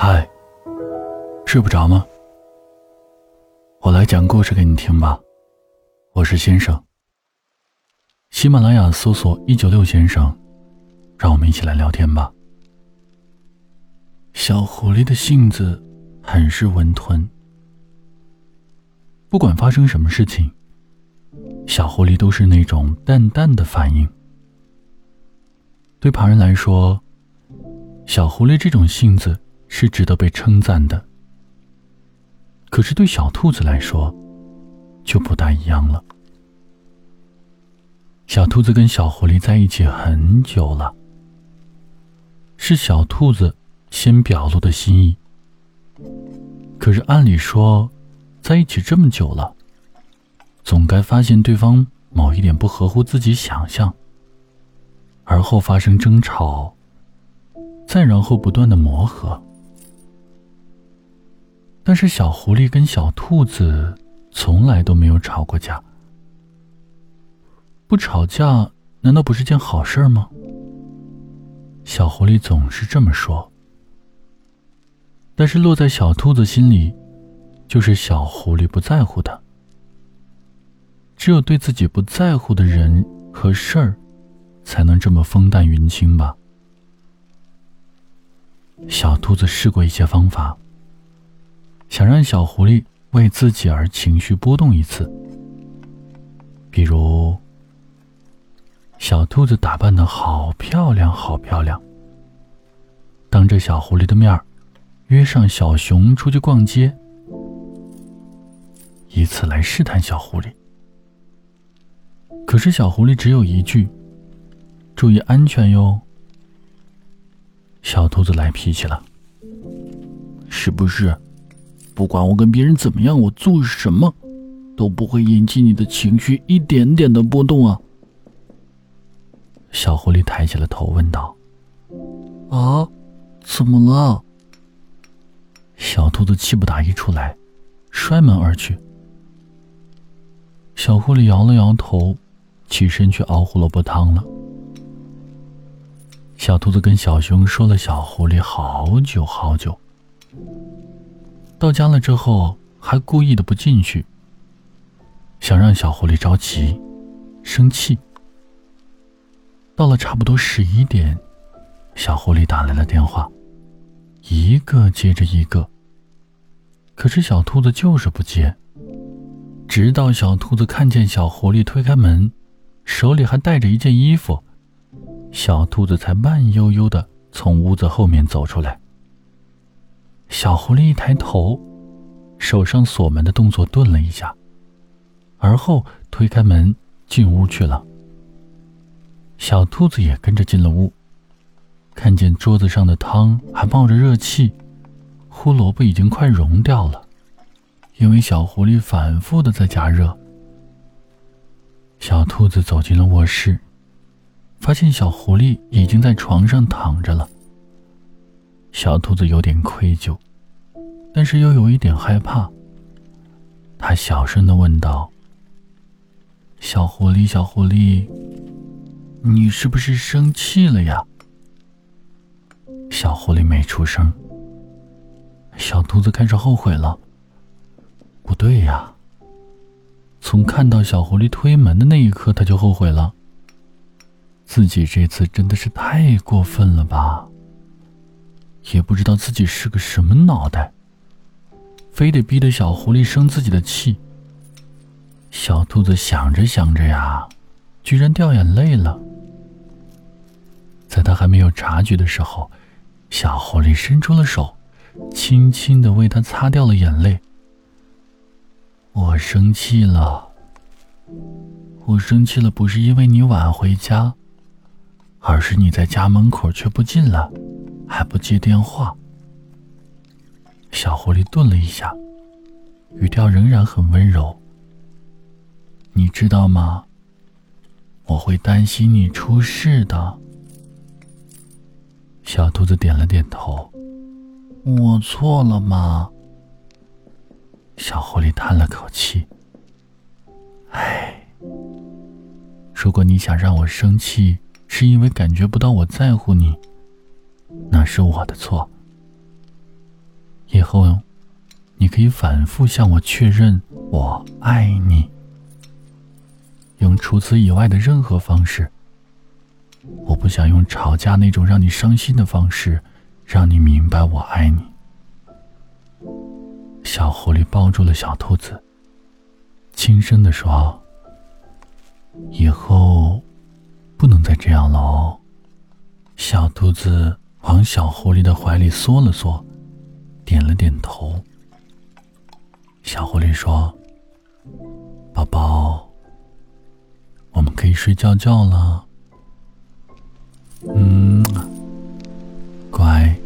嗨，睡不着吗？我来讲故事给你听吧。我是先生。喜马拉雅搜索“一九六先生”，让我们一起来聊天吧。小狐狸的性子很是温吞，不管发生什么事情，小狐狸都是那种淡淡的反应。对旁人来说，小狐狸这种性子是值得被称赞的。可是对小兔子来说，就不大一样了。小兔子跟小狐狸在一起很久了，是小兔子先表露的心意。可是按理说，在一起这么久了，总该发现对方某一点不合乎自己想象。而后发生争吵，再然后不断的磨合。但是小狐狸跟小兔子从来都没有吵过架。不吵架难道不是件好事吗？小狐狸总是这么说。但是落在小兔子心里，就是小狐狸不在乎他。只有对自己不在乎的人和事儿。才能这么风淡云轻吧。小兔子试过一些方法，想让小狐狸为自己而情绪波动一次。比如，小兔子打扮的好漂亮，好漂亮，当着小狐狸的面儿，约上小熊出去逛街，以此来试探小狐狸。可是小狐狸只有一句。注意安全哟！小兔子来脾气了，是不是？不管我跟别人怎么样，我做什么都不会引起你的情绪一点点的波动啊！小狐狸抬起了头问道：“啊，怎么了？”小兔子气不打一处来，摔门而去。小狐狸摇了摇头，起身去熬胡萝卜汤了。小兔子跟小熊说了小狐狸好久好久。到家了之后，还故意的不进去，想让小狐狸着急、生气。到了差不多十一点，小狐狸打来了电话，一个接着一个。可是小兔子就是不接，直到小兔子看见小狐狸推开门，手里还带着一件衣服。小兔子才慢悠悠的从屋子后面走出来。小狐狸一抬头，手上锁门的动作顿了一下，而后推开门进屋去了。小兔子也跟着进了屋，看见桌子上的汤还冒着热气，胡萝卜已经快融掉了，因为小狐狸反复的在加热。小兔子走进了卧室。发现小狐狸已经在床上躺着了。小兔子有点愧疚，但是又有一点害怕。他小声的问道：“小狐狸，小狐狸，你是不是生气了呀？”小狐狸没出声。小兔子开始后悔了。不对呀，从看到小狐狸推门的那一刻，他就后悔了。自己这次真的是太过分了吧！也不知道自己是个什么脑袋，非得逼得小狐狸生自己的气。小兔子想着想着呀，居然掉眼泪了。在他还没有察觉的时候，小狐狸伸出了手，轻轻的为他擦掉了眼泪。我生气了，我生气了，不是因为你晚回家。而是你在家门口却不进来，还不接电话。小狐狸顿了一下，语调仍然很温柔。你知道吗？我会担心你出事的。小兔子点了点头。我错了吗？小狐狸叹了口气。唉，如果你想让我生气。是因为感觉不到我在乎你，那是我的错。以后，你可以反复向我确认“我爱你”，用除此以外的任何方式。我不想用吵架那种让你伤心的方式，让你明白我爱你。小狐狸抱住了小兔子，轻声地说：“以后不能再这样了哦。”小兔子往小狐狸的怀里缩了缩，点了点头。小狐狸说：“宝宝，我们可以睡觉觉了。”嗯，乖。